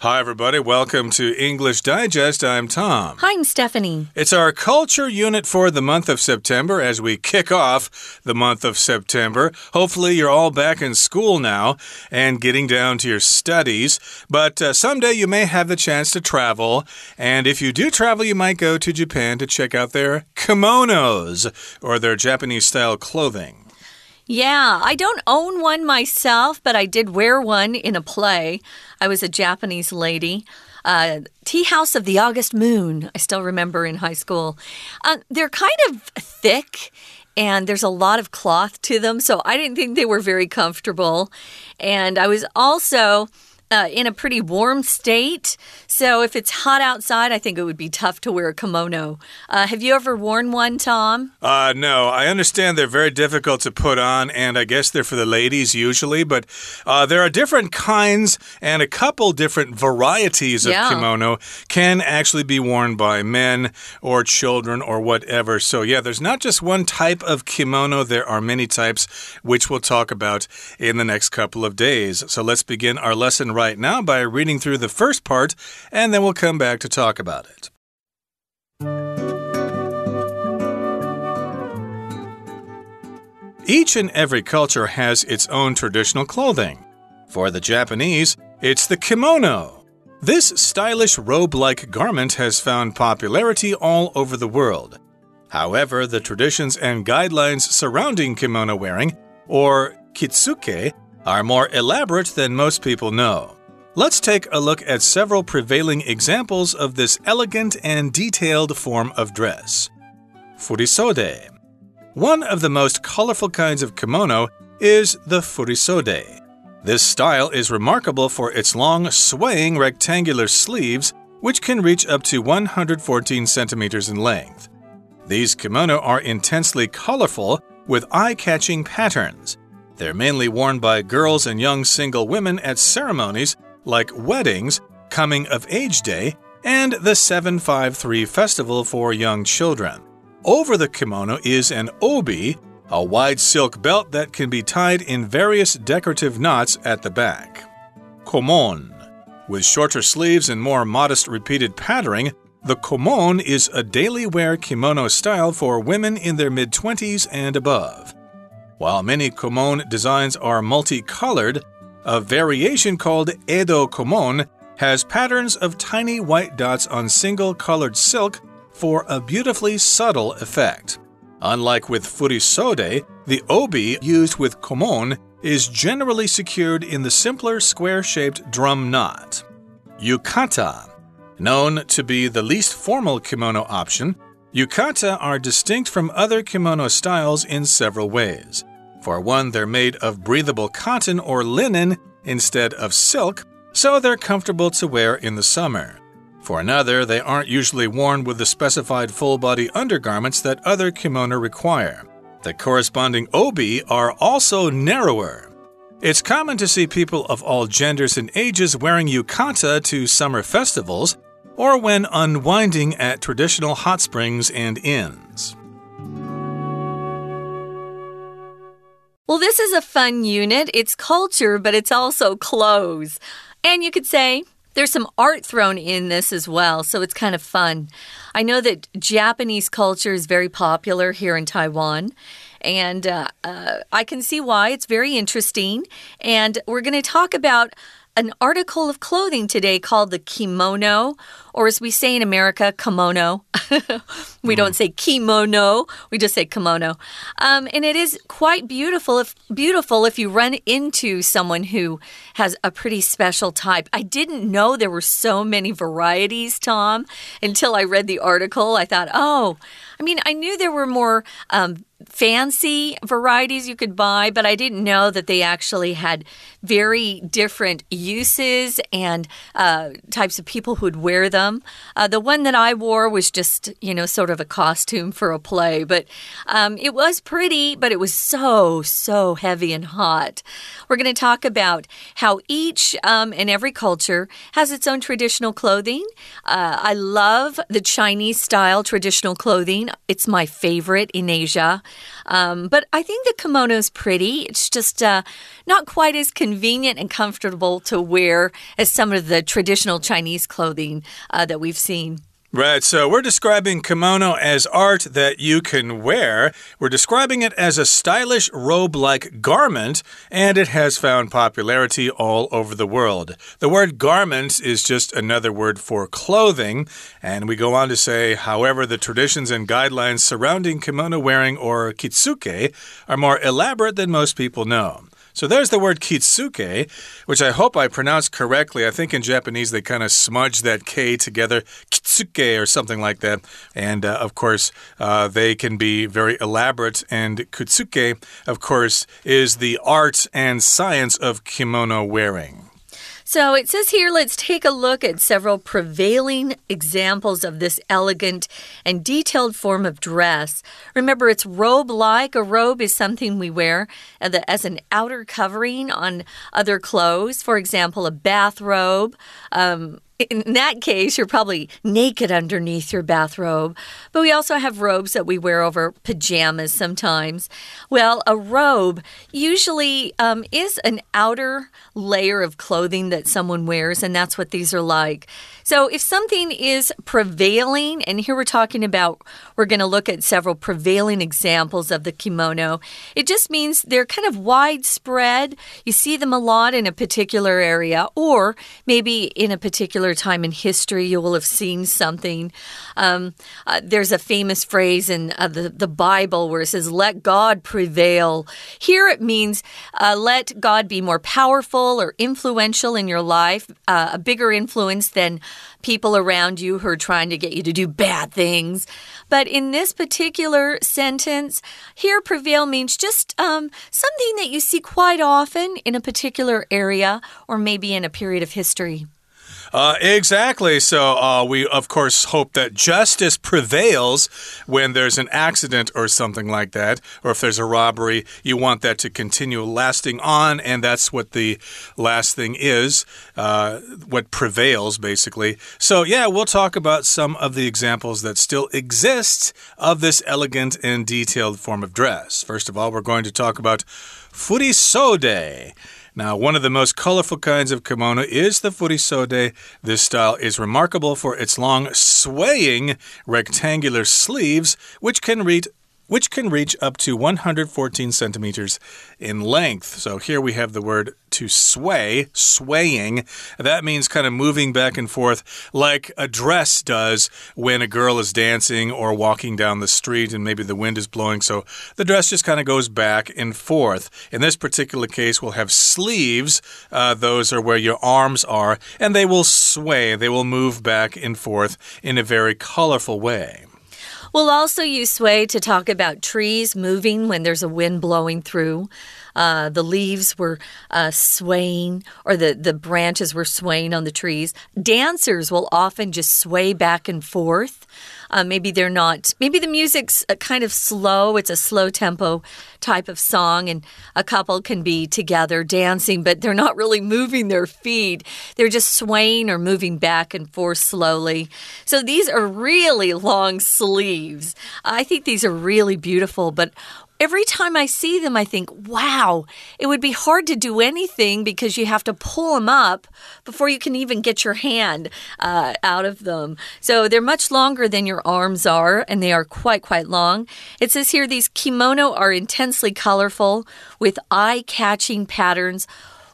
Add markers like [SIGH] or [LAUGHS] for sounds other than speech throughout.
Hi, everybody. Welcome to English Digest. I'm Tom. Hi, I'm Stephanie. It's our culture unit for the month of September as we kick off the month of September. Hopefully, you're all back in school now and getting down to your studies. But uh, someday you may have the chance to travel. And if you do travel, you might go to Japan to check out their kimonos or their Japanese style clothing. Yeah, I don't own one myself, but I did wear one in a play. I was a Japanese lady. Uh, Tea House of the August Moon, I still remember in high school. Uh, they're kind of thick and there's a lot of cloth to them, so I didn't think they were very comfortable. And I was also uh, in a pretty warm state. So if it's hot outside, I think it would be tough to wear a kimono. Uh, have you ever worn one, Tom? Uh, no. I understand they're very difficult to put on, and I guess they're for the ladies usually, but uh, there are different kinds and a couple different varieties of Yeah. kimono can actually be worn by men or children or whatever. So, yeah, there's not just one type of kimono, there are many types, which we'll talk about in the next couple of days. So, let's begin our lesson right now by reading through the first part, and then we'll come back to talk about it. Each and every culture has its own traditional clothing. For the Japanese, it's the kimono. This stylish robe like garment has found popularity all over the world. However, the traditions and guidelines surrounding kimono wearing, or kitsuke, are more elaborate than most people know. Let's take a look at several prevailing examples of this elegant and detailed form of dress. Furisode. One of the most colorful kinds of kimono is the furisode. This style is remarkable for its long, swaying rectangular sleeves, which can reach up to 114 centimeters in length. These kimono are intensely colorful with eye catching patterns. They're mainly worn by girls and young single women at ceremonies like weddings, coming of age day, and the 753 festival for young children. Over the kimono is an obi, a wide silk belt that can be tied in various decorative knots at the back. Komon. With shorter sleeves and more modest repeated patterning, the komon is a daily wear kimono style for women in their mid 20s and above. While many komon designs are multicolored, a variation called Edo komon has patterns of tiny white dots on single colored silk for a beautifully subtle effect. Unlike with furisode, the obi used with komon is generally secured in the simpler square shaped drum knot. Yukata. Known to be the least formal kimono option, yukata are distinct from other kimono styles in several ways. For one, they're made of breathable cotton or linen instead of silk, so they're comfortable to wear in the summer. For another, they aren't usually worn with the specified full body undergarments that other kimono require. The corresponding obi are also narrower. It's common to see people of all genders and ages wearing yukata to summer festivals or when unwinding at traditional hot springs and inns. Well, this is a fun unit. It's culture, but it's also clothes. And you could say there's some art thrown in this as well, so it's kind of fun. I know that Japanese culture is very popular here in Taiwan. And uh, uh, I can see why. It's very interesting. And we're going to talk about an article of clothing today called the kimono, or as we say in America, kimono. [LAUGHS] we don't say kimono, we just say kimono. Um, and it is quite beautiful if beautiful if you run into someone who has a pretty special type. I didn't know there were so many varieties, Tom, until I read the article. I thought, oh, I mean, I knew there were more um, fancy varieties you could buy, but I didn't know that they actually had very different uses and uh, types of people who'd wear them. Uh, the one that I wore was just, you know, sort of a costume for a play, but um, it was pretty, but it was so, so heavy and hot. We're going to talk about how each um, and every culture has its own traditional clothing. Uh, I love the Chinese style traditional clothing, it's my favorite in Asia. Um, but I think the kimono is pretty. It's just uh, not quite as convenient and comfortable to wear as some of the traditional Chinese clothing uh, that we've seen. Right, so we're describing kimono as art that you can wear. We're describing it as a stylish robe like garment, and it has found popularity all over the world. The word garments is just another word for clothing, and we go on to say, however, the traditions and guidelines surrounding kimono wearing or kitsuke are more elaborate than most people know. So there's the word kitsuke, which I hope I pronounced correctly. I think in Japanese they kind of smudge that K together, kitsuke or something like that. And uh, of course, uh, they can be very elaborate. And kitsuke, of course, is the art and science of kimono wearing. So it says here, let's take a look at several prevailing examples of this elegant and detailed form of dress. Remember, it's robe like. A robe is something we wear as an outer covering on other clothes. For example, a bathrobe. Um, in that case, you're probably naked underneath your bathrobe. But we also have robes that we wear over pajamas sometimes. Well, a robe usually um, is an outer layer of clothing that someone wears, and that's what these are like. So if something is prevailing, and here we're talking about, we're going to look at several prevailing examples of the kimono, it just means they're kind of widespread. You see them a lot in a particular area, or maybe in a particular time in history, you will have seen something. Um, uh, there's a famous phrase in uh, the, the Bible where it says, Let God prevail. Here it means uh, let God be more powerful or influential in your life, uh, a bigger influence than people around you who are trying to get you to do bad things. But in this particular sentence, here prevail means just um, something that you see quite often in a particular area or maybe in a period of history. Uh, exactly. So uh, we, of course, hope that justice prevails when there's an accident or something like that, or if there's a robbery. You want that to continue lasting on, and that's what the last thing is, uh, what prevails, basically. So, yeah, we'll talk about some of the examples that still exist of this elegant and detailed form of dress. First of all, we're going to talk about furisode. Now, one of the most colorful kinds of kimono is the furisode. This style is remarkable for its long, swaying, rectangular sleeves, which can read which can reach up to 114 centimeters in length. So here we have the word to sway, swaying. That means kind of moving back and forth like a dress does when a girl is dancing or walking down the street and maybe the wind is blowing. So the dress just kind of goes back and forth. In this particular case, we'll have sleeves. Uh, those are where your arms are, and they will sway, they will move back and forth in a very colorful way. We'll also use sway to talk about trees moving when there's a wind blowing through. Uh, the leaves were uh, swaying, or the, the branches were swaying on the trees. Dancers will often just sway back and forth. Uh, maybe they're not, maybe the music's uh, kind of slow. It's a slow tempo type of song, and a couple can be together dancing, but they're not really moving their feet. They're just swaying or moving back and forth slowly. So these are really long sleeves. I think these are really beautiful, but every time I see them, I think, wow, it would be hard to do anything because you have to pull them up before you can even get your hand uh, out of them. So they're much longer than your arms are, and they are quite, quite long. It says here these kimono are intensely colorful with eye catching patterns.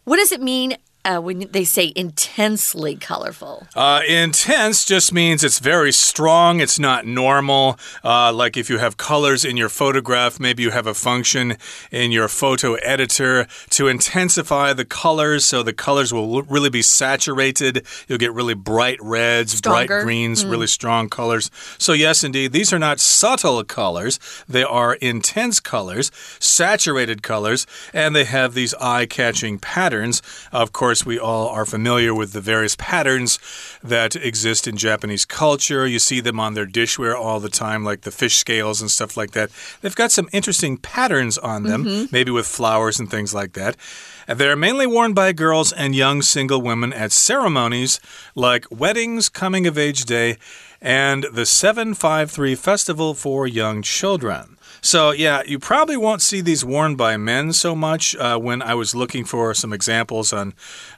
What does it mean uh, when they say intensely colorful? Uh, intense just means it's very strong. It's not normal. Uh, like if you have colors in your photograph, maybe you have a function in your photo editor to intensify the colors so the colors will really be saturated. You'll get really bright reds, Stronger. bright greens, Mm. really strong colors. So, yes, indeed, these are not subtle colors. They are intense colors, saturated colors, and they have these eye catching patterns. Of course, we all are familiar with the various patterns that exist in Japanese culture. You see them on their dishware all the time, like the fish scales and stuff like that. They've got some interesting patterns on them, mm-hmm. maybe with flowers and things like that. They're mainly worn by girls and young single women at ceremonies like weddings, coming of age day, and the 753 Festival for Young Children. So, yeah, you probably won't see these worn by men so much. Uh, when I was looking for some examples on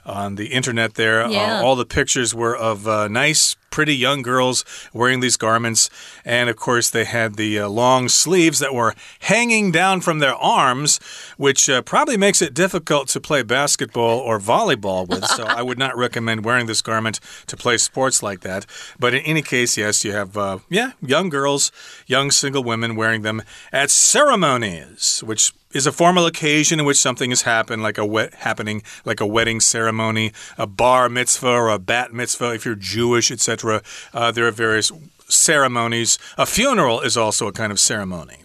on the internet, there, uh, Yeah. uh, all the pictures were of uh, nice pretty young girls wearing these garments. And of course, they had the uh, long sleeves that were hanging down from their arms, which uh, probably makes it difficult to play basketball or volleyball with. so I would not recommend wearing this garment to play sports like that. But in any case, yes, you have, uh, yeah, young girls, young single women wearing them at ceremonies, which is a formal occasion in which something has happened, like a wet happening, like a wedding ceremony, a bar mitzvah or a bat mitzvah, if you're Jewish, etc. Uh, there are various ceremonies. A funeral is also a kind of ceremony.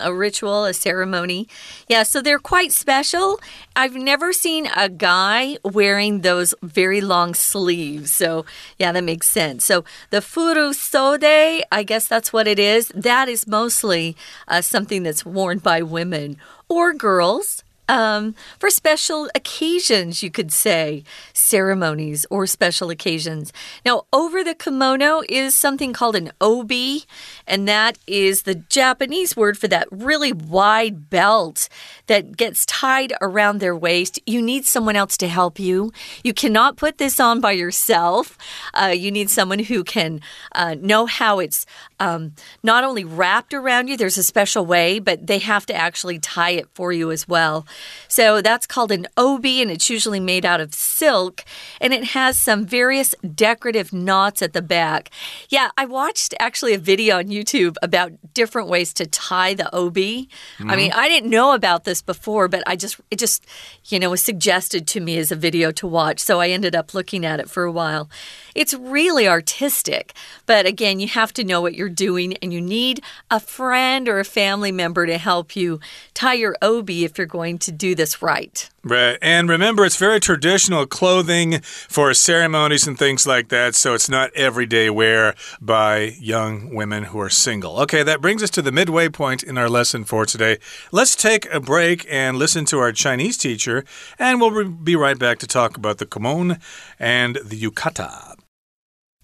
a ritual, a ceremony. Yeah, so they're quite special. I've never seen a guy wearing those very long sleeves. So, yeah, that makes sense. So, the furisode, I guess that's what it is. That is mostly uh, something that's worn by women or girls. Um, for special occasions, you could say ceremonies or special occasions. Now, over the kimono is something called an obi, and that is the Japanese word for that really wide belt that gets tied around their waist. You need someone else to help you. You cannot put this on by yourself. Uh, you need someone who can uh, know how it's um, not only wrapped around you, there's a special way, but they have to actually tie it for you as well. So that's called an obi, and it's usually made out of silk, and it has some various decorative knots at the back. Yeah, I watched actually a video on YouTube about different ways to tie the obi. I mm-hmm. mean, I didn't know about this before, but I just, it just, you know, was suggested to me as a video to watch. So I ended up looking at it for a while. It's really artistic, but again, you have to know what you're doing, and you need a friend or a family member to help you tie your obi if you're going to do this right. Right. And remember, it's very traditional clothing for ceremonies and things like that, so it's not everyday wear by young women who are single. Okay, that brings us to the midway point in our lesson for today. Let's take a break and listen to our Chinese teacher, and we'll be right back to talk about the kimono and the yukata.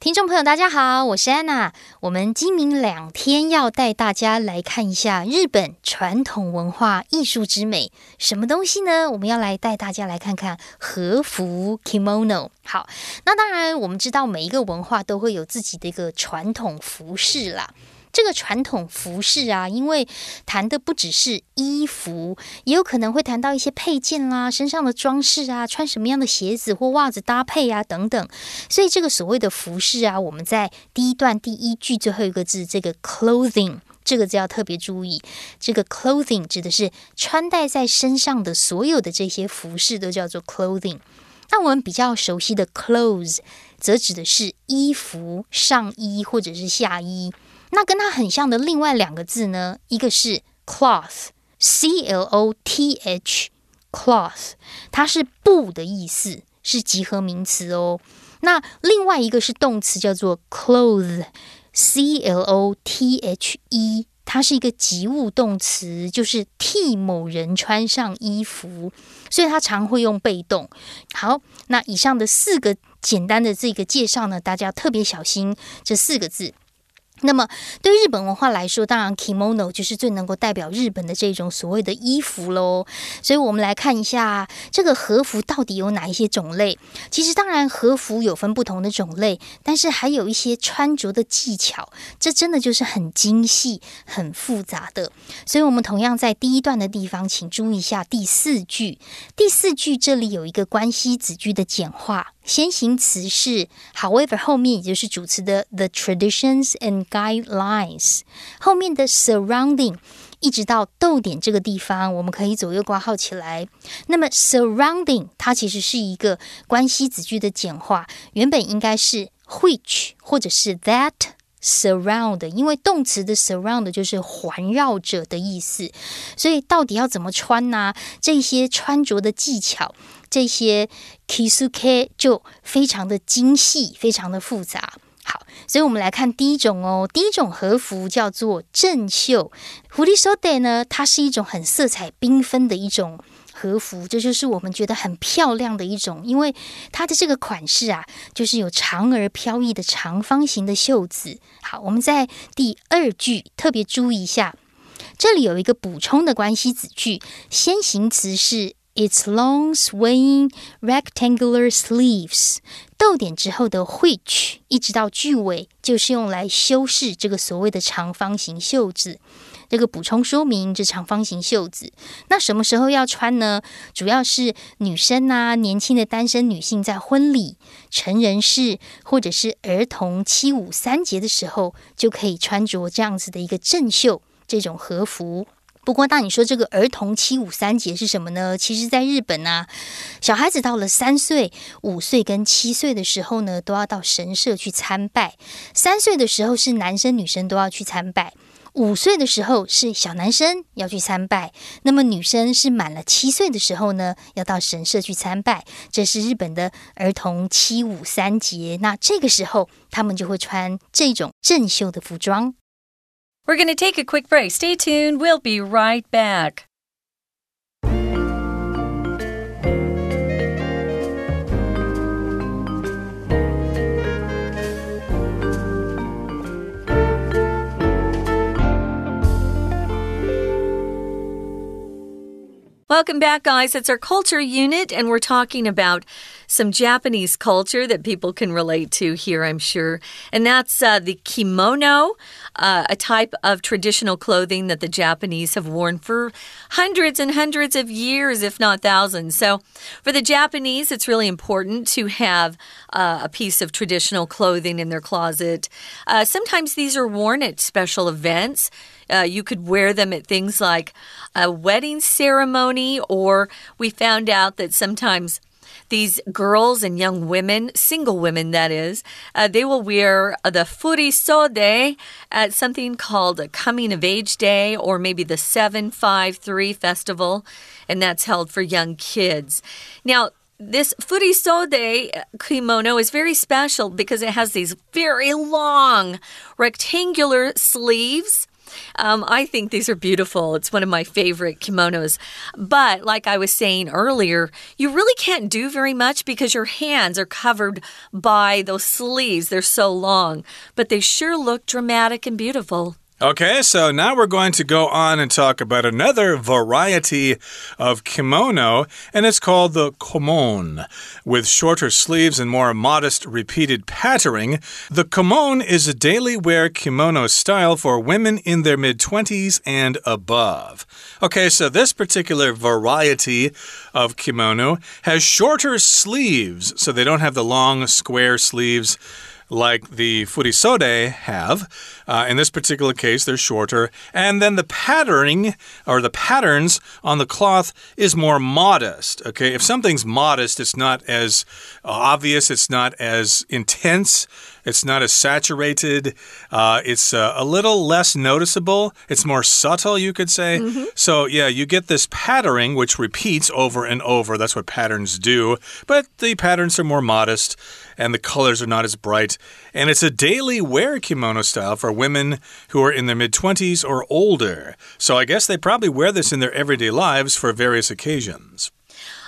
听众朋友，大家好，我是安娜。我们今明两天要带大家来看一下日本传统文化艺术之美。什么东西呢？我们要来带大家来看看和服 （kimono）。好，那当然我们知道每一个文化都会有自己的一个传统服饰啦。这个传统服饰啊，因为谈的不只是衣服，也有可能会谈到一些配件啦、身上的装饰啊、穿什么样的鞋子或袜子搭配啊等等。所以这个所谓的服饰啊，我们在第一段第一句最后一个字这个 clothing。这个字要特别注意，这个 clothing 指的是穿戴在身上的所有的这些服饰都叫做 clothing。那我们比较熟悉的 clothes，则指的是衣服、上衣或者是下衣。那跟它很像的另外两个字呢，一个是 cloth，c l o t h，cloth，它是布的意思，是集合名词哦。那另外一个是动词，叫做 clothe，c l o t h e，它是一个及物动词，就是替某人穿上衣服，所以它常会用被动。好，那以上的四个简单的这个介绍呢，大家特别小心这四个字。那么，对日本文化来说，当然 kimono 就是最能够代表日本的这种所谓的衣服喽。所以，我们来看一下这个和服到底有哪一些种类。其实，当然和服有分不同的种类，但是还有一些穿着的技巧，这真的就是很精细、很复杂的。所以，我们同样在第一段的地方，请注意一下第四句。第四句这里有一个关系子句的简化。先行词是，however 后面也就是主词的 the traditions and guidelines，后面的 surrounding 一直到逗点这个地方，我们可以左右挂号起来。那么 surrounding 它其实是一个关系子句的简化，原本应该是 which 或者是 that。surround，因为动词的 surround 就是环绕着的意思，所以到底要怎么穿呢？这些穿着的技巧，这些 kisuke 就非常的精细，非常的复杂。好，所以我们来看第一种哦，第一种和服叫做正袖。狐狸 s o d 呢，它是一种很色彩缤纷的一种。和服，这就是我们觉得很漂亮的一种，因为它的这个款式啊，就是有长而飘逸的长方形的袖子。好，我们在第二句特别注意一下，这里有一个补充的关系子句，先行词是 its long swaying rectangular sleeves。逗点之后的 which 一直到句尾，就是用来修饰这个所谓的长方形袖子。这个补充说明，这长方形袖子，那什么时候要穿呢？主要是女生啊，年轻的单身女性在婚礼、成人式或者是儿童七五三节的时候，就可以穿着这样子的一个正袖这种和服。不过，那你说这个儿童七五三节是什么呢？其实，在日本啊，小孩子到了三岁、五岁跟七岁的时候呢，都要到神社去参拜。三岁的时候是男生女生都要去参拜。五岁的时候是小男生要去参拜，那么女生是满了七岁的时候呢，要到神社去参拜。这是日本的儿童七五三节，那这个时候他们就会穿这种正袖的服装。We're going to take a quick break. Stay tuned. We'll be right back. Welcome back, guys. It's our culture unit, and we're talking about some Japanese culture that people can relate to here, I'm sure. And that's uh, the kimono, uh, a type of traditional clothing that the Japanese have worn for hundreds and hundreds of years, if not thousands. So, for the Japanese, it's really important to have uh, a piece of traditional clothing in their closet. Uh, sometimes these are worn at special events. Uh, you could wear them at things like a wedding ceremony, or we found out that sometimes these girls and young women, single women that is, uh, they will wear the furisode at something called a coming of age day or maybe the 753 festival, and that's held for young kids. Now, this furisode kimono is very special because it has these very long rectangular sleeves um, I think these are beautiful. It's one of my favorite kimonos. But like I was saying earlier, you really can't do very much because your hands are covered by those sleeves. They're so long, but they sure look dramatic and beautiful. Okay, so now we're going to go on and talk about another variety of kimono, and it's called the komon. With shorter sleeves and more modest repeated patterning, the komon is a daily wear kimono style for women in their mid 20s and above. Okay, so this particular variety of kimono has shorter sleeves, so they don't have the long square sleeves like the furisode have. Uh, in this particular case, they're shorter. And then the patterning or the patterns on the cloth is more modest. Okay, if something's modest, it's not as obvious, it's not as intense. It's not as saturated. Uh, it's uh, a little less noticeable. It's more subtle, you could say. Mm -hmm. So, yeah, you get this patterning which repeats over and over. That's what patterns do. But the patterns are more modest and the colors are not as bright. And it's a daily wear kimono style for women who are in their mid 20s or older. So I guess they probably wear this in their everyday lives for various occasions.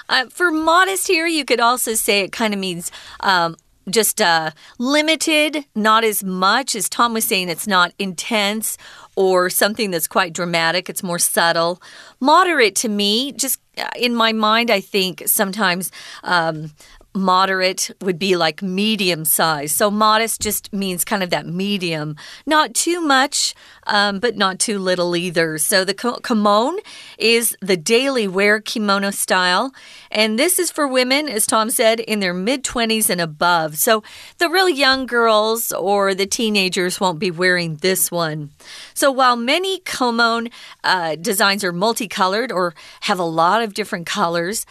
Uh, for modest here, you could also say it kind of means um, just uh, limited, not as much. As Tom was saying, it's not intense or something that's quite dramatic, it's more subtle. Moderate to me, just uh, in my mind, I think sometimes um, moderate would be like medium size. So modest just means kind of that medium, not too much, um, but not too little either. So the komon is the daily wear kimono style, and this is for women, as Tom said, in their mid 20s and above. So the real young girls or the teenagers won't be wearing this one. So while many kimono uh, designs are multicolored or have a lot of different colors,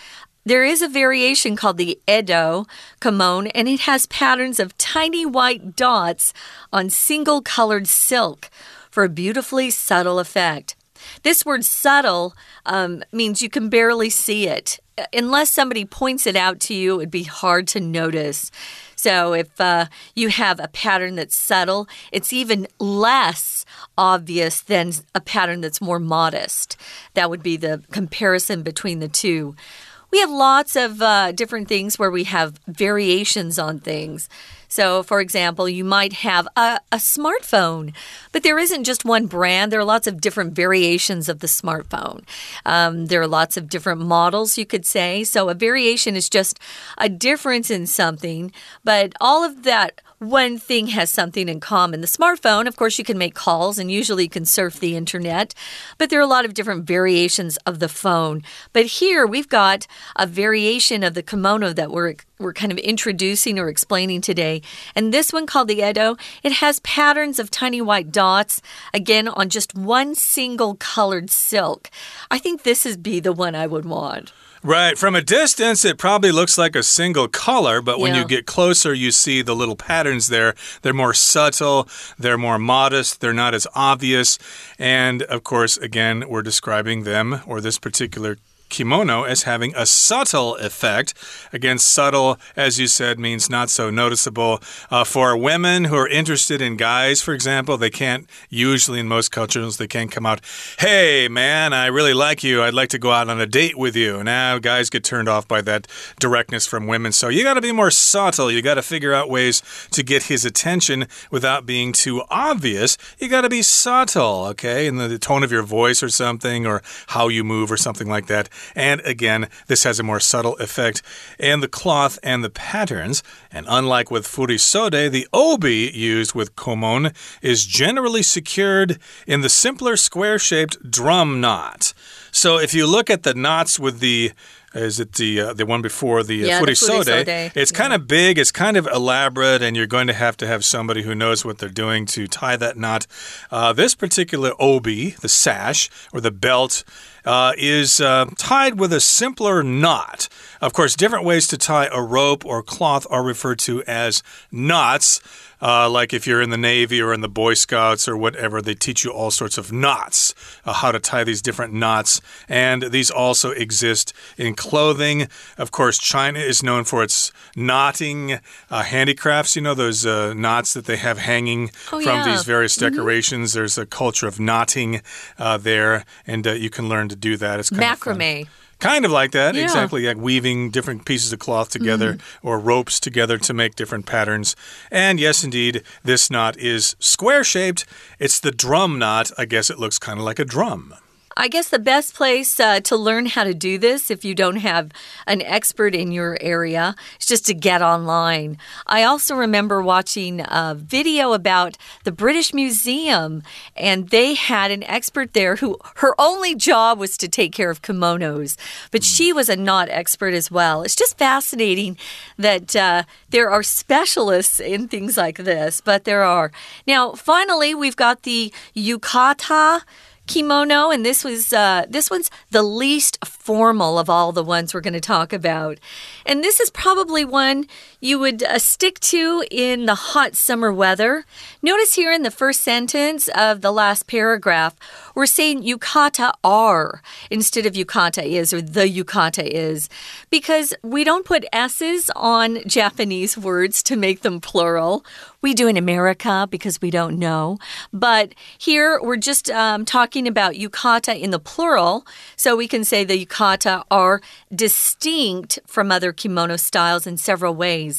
there is a variation called the Edo komon, and it has patterns of tiny white dots on single colored silk for a beautifully subtle effect. This word subtle um, means you can barely see it. Unless somebody points it out to you, it'd be hard to notice. So, if uh, you have a pattern that's subtle, it's even less obvious than a pattern that's more modest. That would be the comparison between the two. We have lots of uh, different things where we have variations on things. So, for example, you might have a, a, smartphone, but there isn't just one brand. There are lots of different variations of the smartphone. Um, there are lots of different models, you could say. So, a variation is just a difference in something, but all of that one thing has something in common. The smartphone, of course, you can make calls and usually you can surf the internet, but there are a lot of different variations of the phone. But here we've got a variation of the kimono that we're we're kind of introducing or explaining today. And this one called the Edo, it has patterns of tiny white dots, again, on just one single colored silk. I think this is be the one I would want. Right. From a distance, it probably looks like a single color, but when yeah. you get closer, you see the little patterns there. They're more subtle, they're more modest, they're not as obvious. And of course, again, we're describing them or this particular kimono as having a subtle effect. Again, subtle, as you said, means not so noticeable. Uh, for women who are interested in guys, for example, they can't, usually in most cultures, they can't come out, hey, man, I really like you. I'd like to go out on a date with you. Now, guys get turned off by that directness from women. So you got to be more subtle. You got to figure out ways to get his attention without being too obvious. You got to be subtle, okay? In the, the tone of your voice or something, or how you move or something like that. And again, this has a more subtle effect in the cloth and the patterns. And unlike with furisode, the obi used with komon is generally secured in the simpler square shaped drum knot. So if you look at the knots with the is it the uh, the one before the uh, yeah, furisode? The it's yeah. kind of big, it's kind of elaborate, and you're going to have to have somebody who knows what they're doing to tie that knot. Uh, this particular obi, the sash or the belt, uh, is uh, tied with a simpler knot. Of course, different ways to tie a rope or cloth are referred to as knots. Uh, like if you're in the Navy or in the Boy Scouts or whatever, they teach you all sorts of knots, uh, how to tie these different knots. And these also exist in clothing. Of course, China is known for its knotting uh, handicrafts. You know, those uh, knots that they have hanging oh, from yeah. these various Mm-hmm. decorations. Mm -hmm. There's a culture of knotting uh, there, and uh, you can learn to do that. It's kind macrame. Kind of like that, Yeah. exactly. Like weaving different pieces of cloth together Mm-hmm. or ropes together to make different patterns. And yes, indeed, this knot is square shaped. It's the drum knot. I guess it looks kind of like a drum. I guess the best place uh, to learn how to do this, if you don't have an expert in your area, is just to get online. I also remember watching a video about the British Museum, and they had an expert there who her only job was to take care of kimonos, but she was a knot expert as well. It's just fascinating that uh, there are specialists in things like this, but there are. Now, finally, we've got the yukata kimono and this was uh, this one's the least formal of all the ones we're going to talk about. And this is probably one you would uh, stick to in the hot summer weather notice here in the first sentence of the last paragraph we're saying yukata are instead of yukata is or the yukata is because we don't put s's on japanese words to make them plural we do in America because we don't know. But here we're just um, talking about yukata in the plural. So we can say the yukata are distinct from other kimono styles in several ways.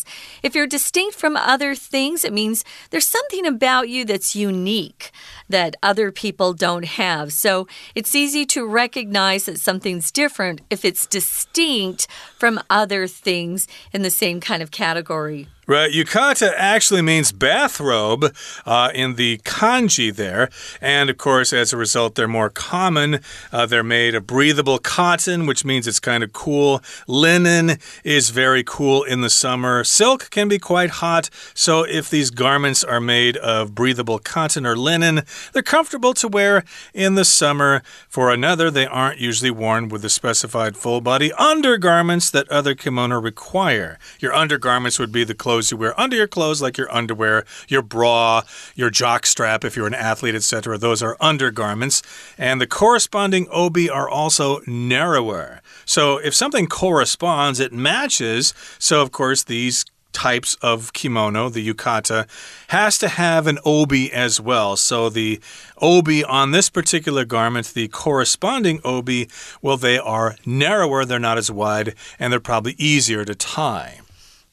If you're distinct from other things, it means there's something about you that's unique that other people don't have. So it's easy to recognize that something's different if it's distinct from other things in the same kind of category. Right. Yukata actually means bathrobe uh, in the kanji there. And of course, as a result, they're more common. Uh, they're made of breathable cotton, which means it's kind of cool. Linen is very cool in the summer. Silk can be quite hot. So if these garments are made of breathable cotton or linen, they're comfortable to wear in the summer. For another, they aren't usually worn with the specified full body undergarments that other kimono require. Your undergarments would be the clothes you wear under your clothes, like your underwear, your bra, your jock strap, if you're an athlete, etc. Those are undergarments. And the corresponding obi are also narrower. So if something corresponds, it matches. So, of course, these types of kimono, the yukata, has to have an obi as well. So the obi on this particular garment, the corresponding obi, well, they are narrower, they're not as wide, and they're probably easier to tie.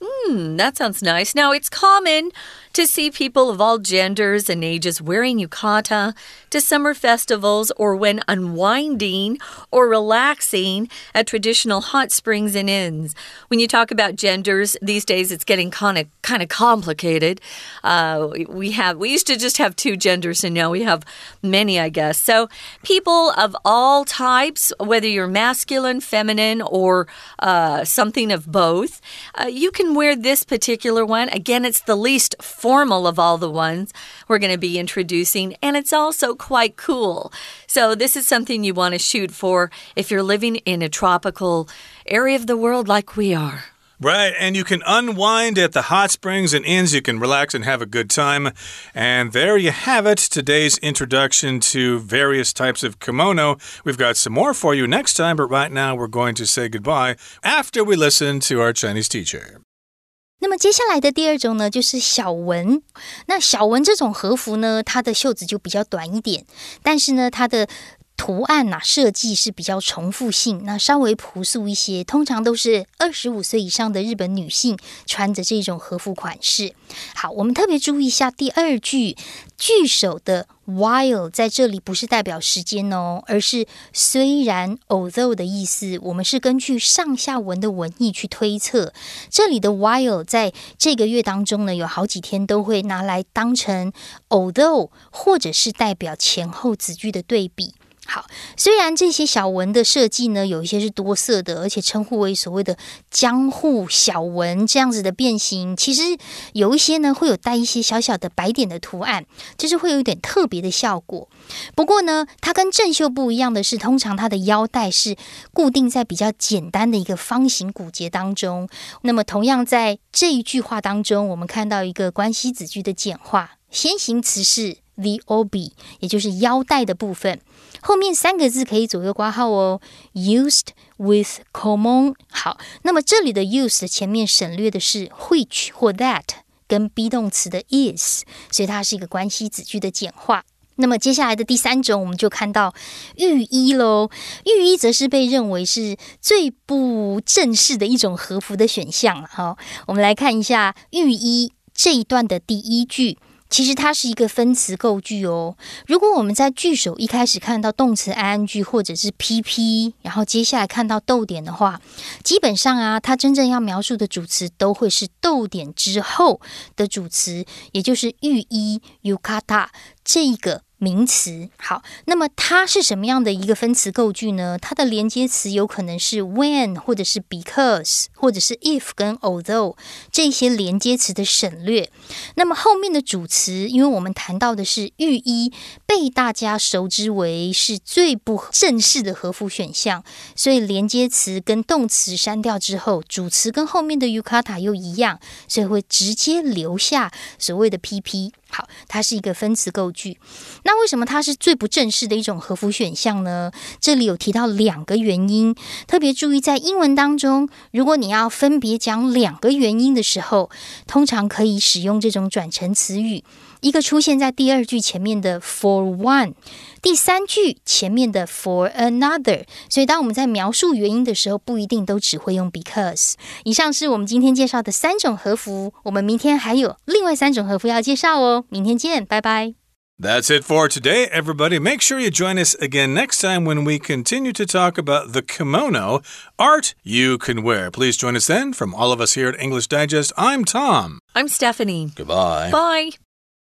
Hmm, that sounds nice. Now, it's common to see people of all genders and ages wearing yukata to summer festivals or when unwinding or relaxing at traditional hot springs and inns. When you talk about genders these days, it's getting kind of kind of complicated. Uh, we have we used to just have two genders, and now we have many, I guess. So people of all types, whether you're masculine, feminine, or uh, something of both, uh, you can wear this particular one. Again, it's the least formal of all the ones we're going to be introducing, and it's also quite cool. So, this is something you want to shoot for if you're living in a tropical area of the world like we are. Right, and you can unwind at the hot springs and inns. You can relax and have a good time. And there you have it, today's introduction to various types of kimono. We've got some more for you next time, but right now we're going to say goodbye after we listen to our Chinese teacher. 那么接下来的第二种呢，就是小纹。那小纹这种和服呢，它的袖子就比较短一点，但是呢，它的图案呐设计是比较重复性，那稍微朴素一些。通常都是二十五岁以上的日本女性穿着这种和服款式。好，我们特别注意一下第二句句首的。While 在这里不是代表时间哦，而是虽然 although 的意思。我们是根据上下文的文意去推测。这里的 while 在这个月当中呢，有好几天都会拿来当成 although，或者是代表前后子句的对比。好，虽然这些小纹的设计呢，有一些是多色的，而且称呼为所谓的江户小纹这样子的变形，其实有一些呢会有带一些小小的白点的图案，就是会有一点特别的效果。不过呢，它跟正袖不一样的是，通常它的腰带是固定在比较简单的一个方形骨节当中。那么，同样在这一句话当中，我们看到一个关系子句的简化，先行词是 the ob，也就是腰带的部分。后面三个字可以左右挂号哦，used with common。好，那么这里的 used 前面省略的是 which 或 that 跟 be 动词的 is，所以它是一个关系子句的简化。那么接下来的第三种，我们就看到浴衣喽。浴衣则是被认为是最不正式的一种和服的选项了。好，我们来看一下浴衣这一段的第一句。其实它是一个分词构句哦。如果我们在句首一开始看到动词 ing 或者是 pp，然后接下来看到逗点的话，基本上啊，它真正要描述的主词都会是逗点之后的主词，也就是御衣 yukata 这个。名词好，那么它是什么样的一个分词构句呢？它的连接词有可能是 when，或者是 because，或者是 if 跟 although 这些连接词的省略。那么后面的主词，因为我们谈到的是浴衣，被大家熟知为是最不正式的和服选项，所以连接词跟动词删掉之后，主词跟后面的 yukata 又一样，所以会直接留下所谓的 pp。好，它是一个分词构句。那为什么它是最不正式的一种和服选项呢？这里有提到两个原因，特别注意在英文当中，如果你要分别讲两个原因的时候，通常可以使用这种转成词语。一个出现在第二句前面的 for one，第三句前面的 for another。所以当我们在描述原因的时候，不一定都只会用 because。以上是我们今天介绍的三种和服，我们明天还有另外三种和服要介绍哦。明天见，拜拜。That's it for today, everybody. Make sure you join us again next time when we continue to talk about the kimono art you can wear. Please join us then. From all of us here at English Digest, I'm Tom. I'm Stephanie. Goodbye. Bye.